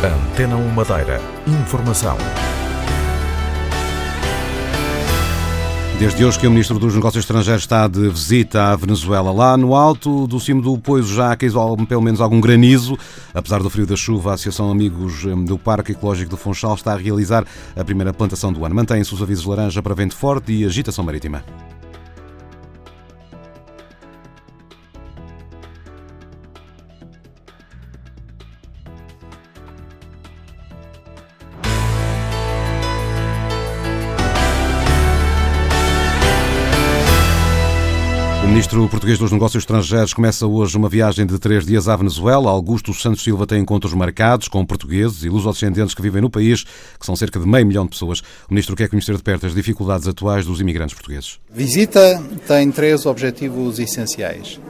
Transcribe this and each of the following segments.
Antena 1 Madeira. Informação. Desde hoje que o Ministro dos Negócios Estrangeiros está de visita à Venezuela. Lá no alto do cimo do Poiso já caiu pelo menos algum granizo. Apesar do frio da chuva, a Associação Amigos hum, do Parque Ecológico do Funchal está a realizar a primeira plantação do ano. Mantém-se os avisos laranja para vento forte e agitação marítima. O ministro português dos Negócios Estrangeiros começa hoje uma viagem de três dias à Venezuela. Augusto Santos Silva tem encontros marcados com portugueses e lusodescendentes que vivem no país, que são cerca de meio milhão de pessoas. O ministro quer conhecer de perto as dificuldades atuais dos imigrantes portugueses. Visita tem três objetivos essenciais.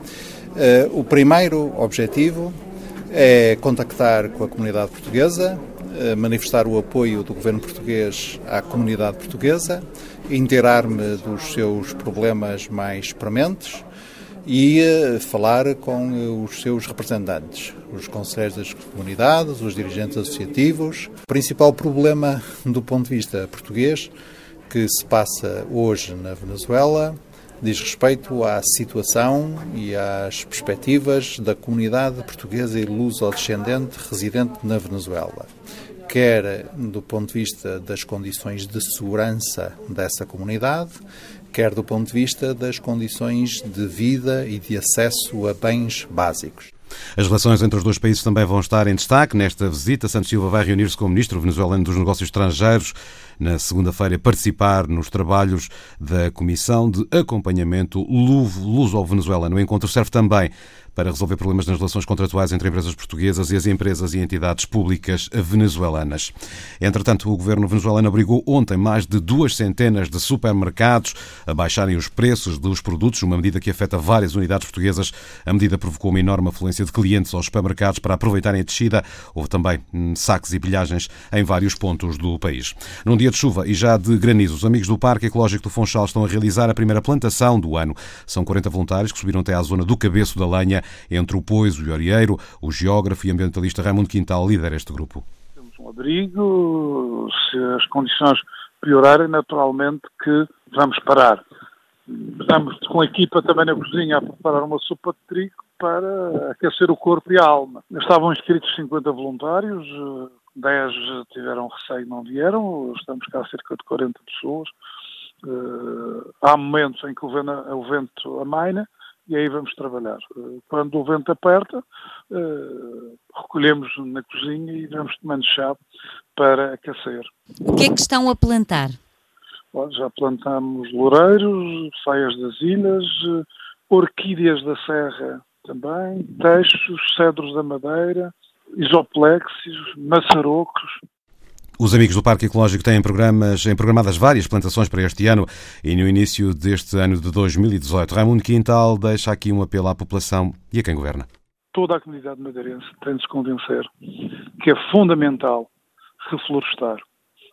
Eh, o primeiro objetivo é contactar com a comunidade portuguesa, eh, manifestar o apoio do governo português à comunidade portuguesa, inteirar-me dos seus problemas mais prementes e eh, falar com os seus representantes, os conselheiros das comunidades, os dirigentes associativos. O principal problema do ponto de vista português que se passa hoje na Venezuela diz respeito à situação e às perspectivas da comunidade portuguesa e luso-descendente residente na Venezuela quer do ponto de vista das condições de segurança dessa comunidade, quer do ponto de vista das condições de vida e de acesso a bens básicos. As relações entre os dois países também vão estar em destaque. Nesta visita, Santos Silva vai reunir-se com o ministro venezuelano dos Negócios Estrangeiros. Na segunda-feira, participar nos trabalhos da Comissão de Acompanhamento Luso-Venezuelano. O encontro serve também para resolver problemas nas relações contratuais entre empresas portuguesas e as empresas e entidades públicas venezuelanas. Entretanto, o governo venezuelano obrigou ontem mais de duas centenas de supermercados a baixarem os preços dos produtos, uma medida que afeta várias unidades portuguesas. A medida provocou uma enorme afluência de clientes aos supermercados para aproveitarem a descida. Houve também hum, saques e pilhagens em vários pontos do país. Num dia de chuva e já de granizo, os amigos do Parque Ecológico do Funchal estão a realizar a primeira plantação do ano. São 40 voluntários que subiram até à zona do Cabeço da Lenha entre o Pois, o Orieiro, o geógrafo e ambientalista Raimundo Quintal lidera este grupo. Temos um abrigo, se as condições piorarem, naturalmente que vamos parar. Estamos com a equipa também na cozinha a preparar uma sopa de trigo para aquecer o corpo e a alma. Estavam inscritos 50 voluntários, 10 tiveram receio e não vieram, estamos cá cerca de 40 pessoas. Eh, há momentos em que o vento amaina, e aí vamos trabalhar. Eh, quando o vento aperta, eh, recolhemos na cozinha e vamos tomando chá para aquecer. O que é que estão a plantar? Já plantamos loureiros, faias das ilhas, eh, orquídeas da serra também, teixos, cedros da madeira, isoplexes, maçarocos. Os amigos do Parque Ecológico têm programas, programadas várias plantações para este ano e no início deste ano de 2018. Raimundo Quintal deixa aqui um apelo à população e a quem governa. Toda a comunidade madeirense tem de se convencer que é fundamental reflorestar,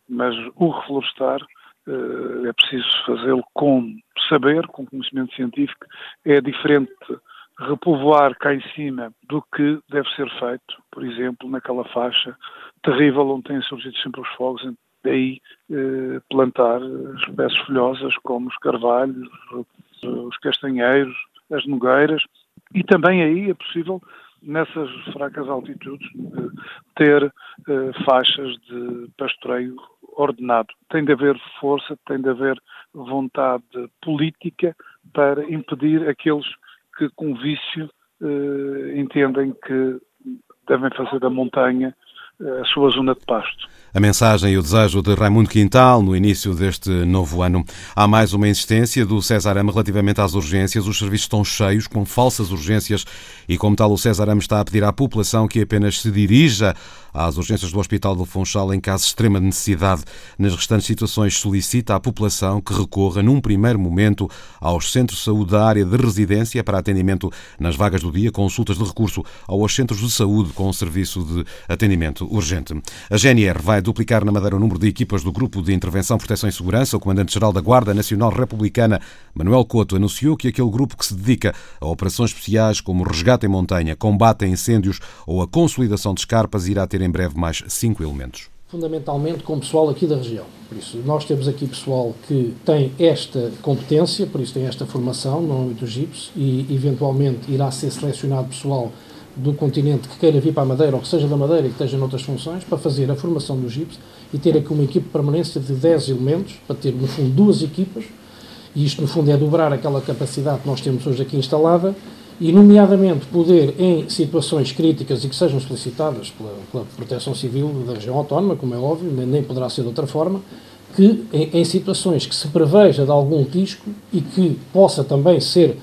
mas o reflorestar eh, é preciso fazê-lo com saber, com conhecimento científico, é diferente repovoar cá em cima do que deve ser feito, por exemplo, naquela faixa terrível onde têm surgido sempre os fogos, daí eh, plantar espécies folhosas como os carvalhos, os castanheiros, as nogueiras, e também aí é possível, nessas fracas altitudes, ter eh, faixas de pastoreio ordenado. Tem de haver força, tem de haver vontade política para impedir aqueles que com vício eh, entendem que devem fazer da montanha eh, a sua zona de pasto. A mensagem e o desejo de Raimundo Quintal no início deste novo ano. Há mais uma insistência do César Ama relativamente às urgências. Os serviços estão cheios, com falsas urgências, e como tal, o César Ama está a pedir à população que apenas se dirija às urgências do Hospital do Funchal em caso de extrema necessidade. Nas restantes situações, solicita à população que recorra, num primeiro momento, aos centros de saúde da área de residência para atendimento nas vagas do dia, consultas de recurso aos centros de saúde com serviço de atendimento urgente. A GNR vai duplicar na Madeira o número de equipas do Grupo de Intervenção, Proteção e Segurança. O Comandante-Geral da Guarda Nacional Republicana, Manuel Couto, anunciou que aquele grupo que se dedica a operações especiais como resgate em montanha, combate a incêndios ou a consolidação de escarpas irá ter em breve mais cinco elementos fundamentalmente com pessoal aqui da região. Por isso, nós temos aqui pessoal que tem esta competência, por isso tem esta formação no âmbito do GIPS e, eventualmente, irá ser selecionado pessoal do continente que queira vir para a Madeira ou que seja da Madeira e que esteja noutras funções para fazer a formação do GIPS e ter aqui uma equipe de permanência de 10 elementos, para ter, no fundo, duas equipas, e isto, no fundo, é dobrar aquela capacidade que nós temos hoje aqui instalada, e, nomeadamente, poder, em situações críticas e que sejam solicitadas pela, pela Proteção Civil da região autónoma, como é óbvio, nem poderá ser de outra forma, que em, em situações que se preveja de algum risco e que possa também ser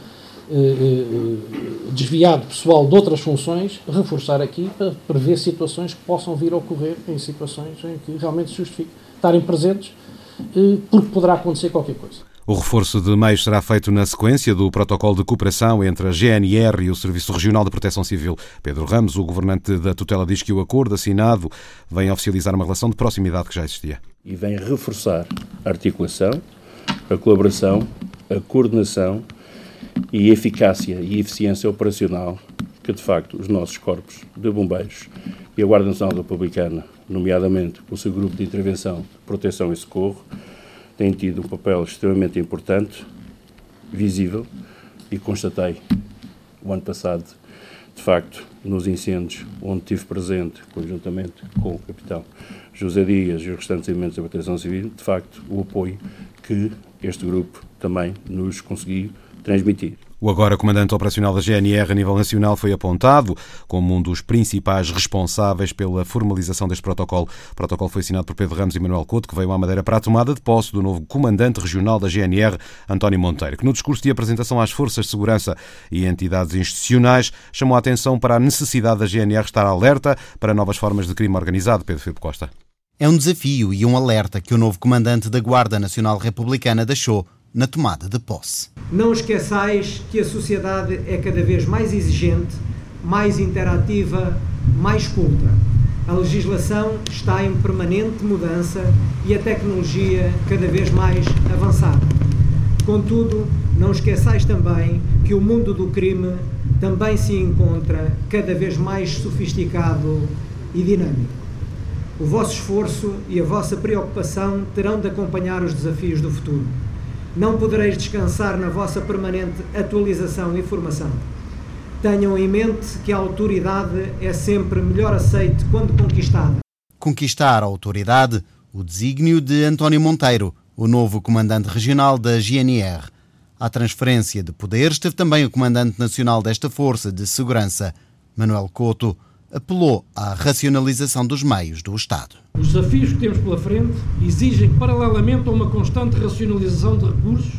eh, eh, desviado pessoal de outras funções, reforçar aqui para prever situações que possam vir a ocorrer em situações em que realmente se justifique estarem presentes, eh, porque poderá acontecer qualquer coisa. O reforço de meios será feito na sequência do protocolo de cooperação entre a GNR e o Serviço Regional de Proteção Civil. Pedro Ramos, o governante da tutela, diz que o acordo assinado vem oficializar uma relação de proximidade que já existia. E vem reforçar a articulação, a colaboração, a coordenação e a eficácia e eficiência operacional que, de facto, os nossos corpos de bombeiros e a Guarda Nacional Republicana, nomeadamente o seu grupo de intervenção, proteção e socorro, tem tido um papel extremamente importante, visível, e constatei o ano passado, de facto, nos incêndios onde estive presente, conjuntamente com o capitão José Dias e os restantes elementos da proteção civil, de facto, o apoio que este grupo também nos conseguiu transmitir. O agora comandante operacional da GNR a nível nacional foi apontado como um dos principais responsáveis pela formalização deste protocolo. O protocolo foi assinado por Pedro Ramos e Manuel Couto, que veio à Madeira para a tomada de posse do novo comandante regional da GNR, António Monteiro, que no discurso de apresentação às forças de segurança e entidades institucionais chamou a atenção para a necessidade da GNR estar alerta para novas formas de crime organizado. Pedro Filipe Costa. É um desafio e um alerta que o novo comandante da Guarda Nacional Republicana deixou na tomada de posse. Não esqueçais que a sociedade é cada vez mais exigente, mais interativa, mais culta. A legislação está em permanente mudança e a tecnologia cada vez mais avançada. Contudo, não esqueçais também que o mundo do crime também se encontra cada vez mais sofisticado e dinâmico. O vosso esforço e a vossa preocupação terão de acompanhar os desafios do futuro não podereis descansar na vossa permanente atualização e formação. Tenham em mente que a autoridade é sempre melhor aceite quando conquistada. Conquistar a autoridade, o desígnio de António Monteiro, o novo comandante regional da GNR. À transferência de poderes esteve também o comandante nacional desta força de segurança, Manuel Couto apelou à racionalização dos meios do Estado. Os desafios que temos pela frente exigem, paralelamente a uma constante racionalização de recursos,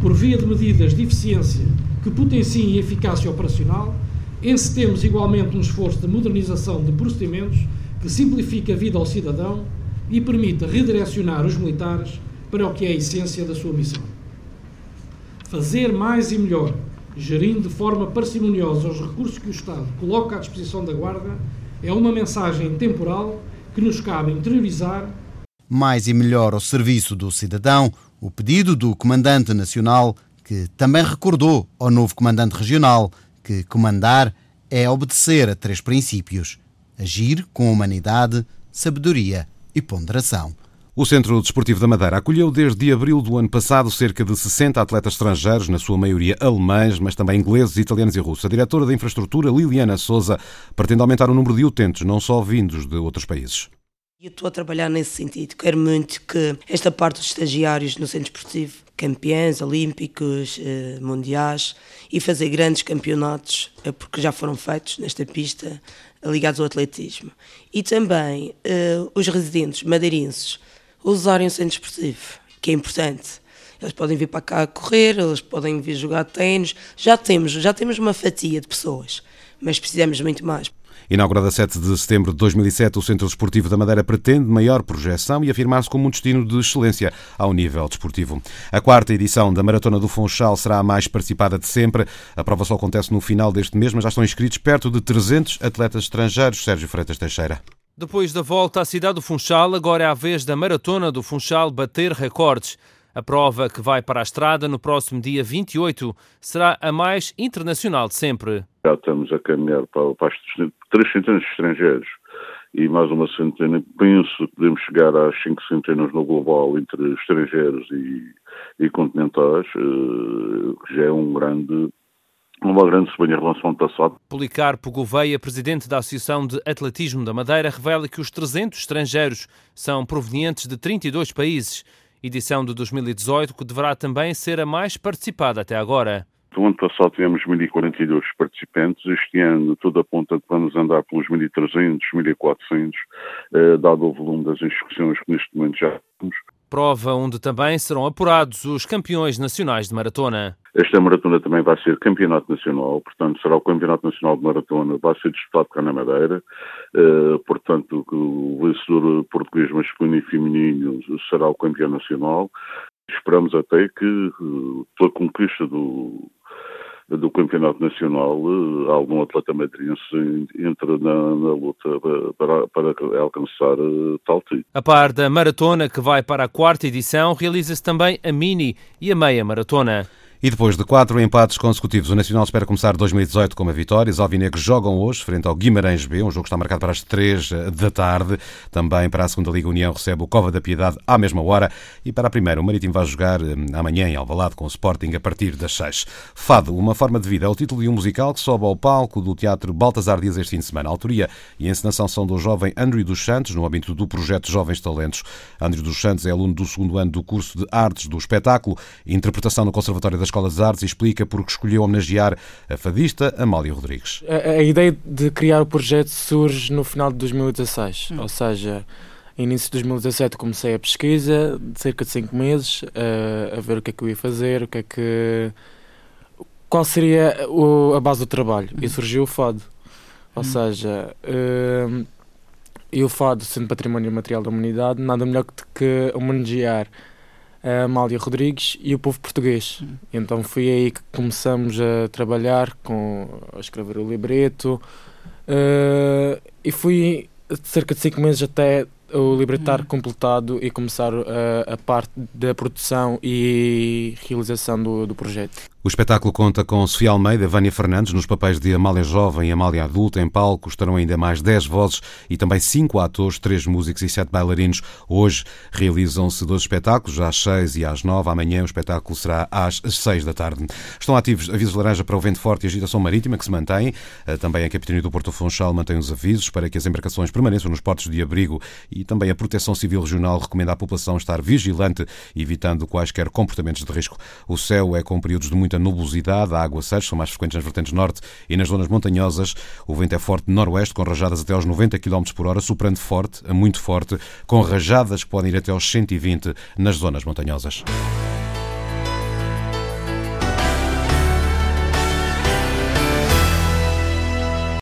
por via de medidas de eficiência que potenciem a eficácia operacional, encetemos igualmente um esforço de modernização de procedimentos que simplifique a vida ao cidadão e permita redirecionar os militares para o que é a essência da sua missão. Fazer mais e melhor gerindo de forma parcimoniosa os recursos que o Estado coloca à disposição da Guarda, é uma mensagem temporal que nos cabe interiorizar. Mais e melhor ao serviço do cidadão, o pedido do Comandante Nacional, que também recordou ao novo Comandante Regional que comandar é obedecer a três princípios: agir com humanidade, sabedoria e ponderação. O Centro Desportivo da Madeira acolheu desde abril do ano passado cerca de 60 atletas estrangeiros, na sua maioria alemães, mas também ingleses, italianos e russos. A diretora da infraestrutura, Liliana Souza, pretende aumentar o número de utentes, não só vindos de outros países. Eu estou a trabalhar nesse sentido. Quero muito que esta parte dos estagiários no centro esportivo, campeões olímpicos, eh, mundiais, e fazer grandes campeonatos, eh, porque já foram feitos nesta pista, ligados ao atletismo. E também eh, os residentes madeirenses usarem o centro esportivo, que é importante. Eles podem vir para cá correr, eles podem vir jogar ténis. Já temos, já temos uma fatia de pessoas, mas precisamos muito mais. Inaugurado a 7 de setembro de 2007, o Centro Desportivo da Madeira pretende maior projeção e afirmar-se como um destino de excelência ao nível desportivo. A quarta edição da Maratona do Funchal será a mais participada de sempre. A prova só acontece no final deste mês, mas já estão inscritos perto de 300 atletas estrangeiros. Sérgio Freitas Teixeira. Depois da volta à cidade do Funchal, agora é a vez da maratona do Funchal bater recordes. A prova, que vai para a estrada no próximo dia 28, será a mais internacional de sempre. Já estamos a caminhar para, para os 300 estrangeiros e mais uma centena. Penso que podemos chegar às cinco centenas no global entre estrangeiros e, e continentais, que já é um grande uma grande subida em relação ao passado. Policarpo Gouveia, presidente da Associação de Atletismo da Madeira, revela que os 300 estrangeiros são provenientes de 32 países. Edição de 2018 que deverá também ser a mais participada até agora. No ano passado tivemos 1.042 participantes, este ano tudo aponta que vamos andar pelos 1.300, 1.400, eh, dado o volume das inscrições que neste momento já temos. Prova onde também serão apurados os campeões nacionais de maratona. Esta maratona também vai ser campeonato nacional, portanto será o campeonato nacional de maratona, vai ser disputado cá na Madeira, uh, portanto o vencedor português masculino e feminino será o campeão nacional. Esperamos até que, uh, pela conquista do, do Campeonato Nacional, uh, algum atleta madeirense entre na, na luta para, para alcançar tal título. A par da maratona, que vai para a quarta edição, realiza-se também a mini e a meia maratona. E depois de quatro empates consecutivos, o Nacional espera começar 2018 com uma vitória. Os alvinegros jogam hoje frente ao Guimarães B, um jogo que está marcado para as três eh, da tarde. Também para a segunda Liga União recebe o Cova da Piedade à mesma hora. E para a primeira, o Marítimo vai jogar eh, amanhã em Alvalade com o Sporting a partir das seis. Fado, uma forma de vida, é o título de um musical que sobe ao palco do Teatro Baltasar Dias este fim de semana. A autoria e a encenação são do jovem Andrew dos Santos, no âmbito do projeto Jovens Talentos. Andrew dos Santos é aluno do segundo ano do curso de Artes do Espetáculo e Interpretação no Conservatório da Escola das Artes e explica porque escolheu homenagear a fadista Amália Rodrigues. A, a ideia de criar o projeto surge no final de 2016, hum. ou seja, início de 2017 comecei a pesquisa, de cerca de 5 meses, a, a, ver o que é que eu ia fazer, o que é que qual seria o, a base do trabalho. Hum. E surgiu o fado. Ou hum. seja, uh, e o fado, sendo património material da humanidade, nada melhor que, que homenagear a Amália Rodrigues e o povo português. Hum. Então foi aí que começamos a trabalhar, com, a escrever o libreto, uh, e fui cerca de cinco meses até o libretar hum. completado e começar a, eh, a parte da produção e realização do, do projeto. O espetáculo conta com Sofia Almeida Vânia Fernandes nos papéis de Amália Jovem e Amália Adulta. Em palco estarão ainda mais 10 vozes e também 5 atores, 3 músicos e 7 bailarinos. Hoje realizam-se dois espetáculos, às 6 e às 9. Amanhã o espetáculo será às 6 da tarde. Estão ativos avisos laranja para o vento forte e agitação marítima que se mantém. Eh, também a Capitania do Porto Funchal mantém os avisos para que as embarcações permaneçam nos portos de abrigo e também a Proteção Civil Regional recomenda à população estar vigilante, evitando quaisquer comportamentos de risco. O céu é com períodos de muita muita nubosidade, água seca são mais frequentes nas vertentes norte e nas zonas montanhosas. O vento é forte noroeste, com rajadas até aos 90 km por hora, soprando forte muito forte, com rajadas que podem ir até aos 120 nas zonas montanhosas.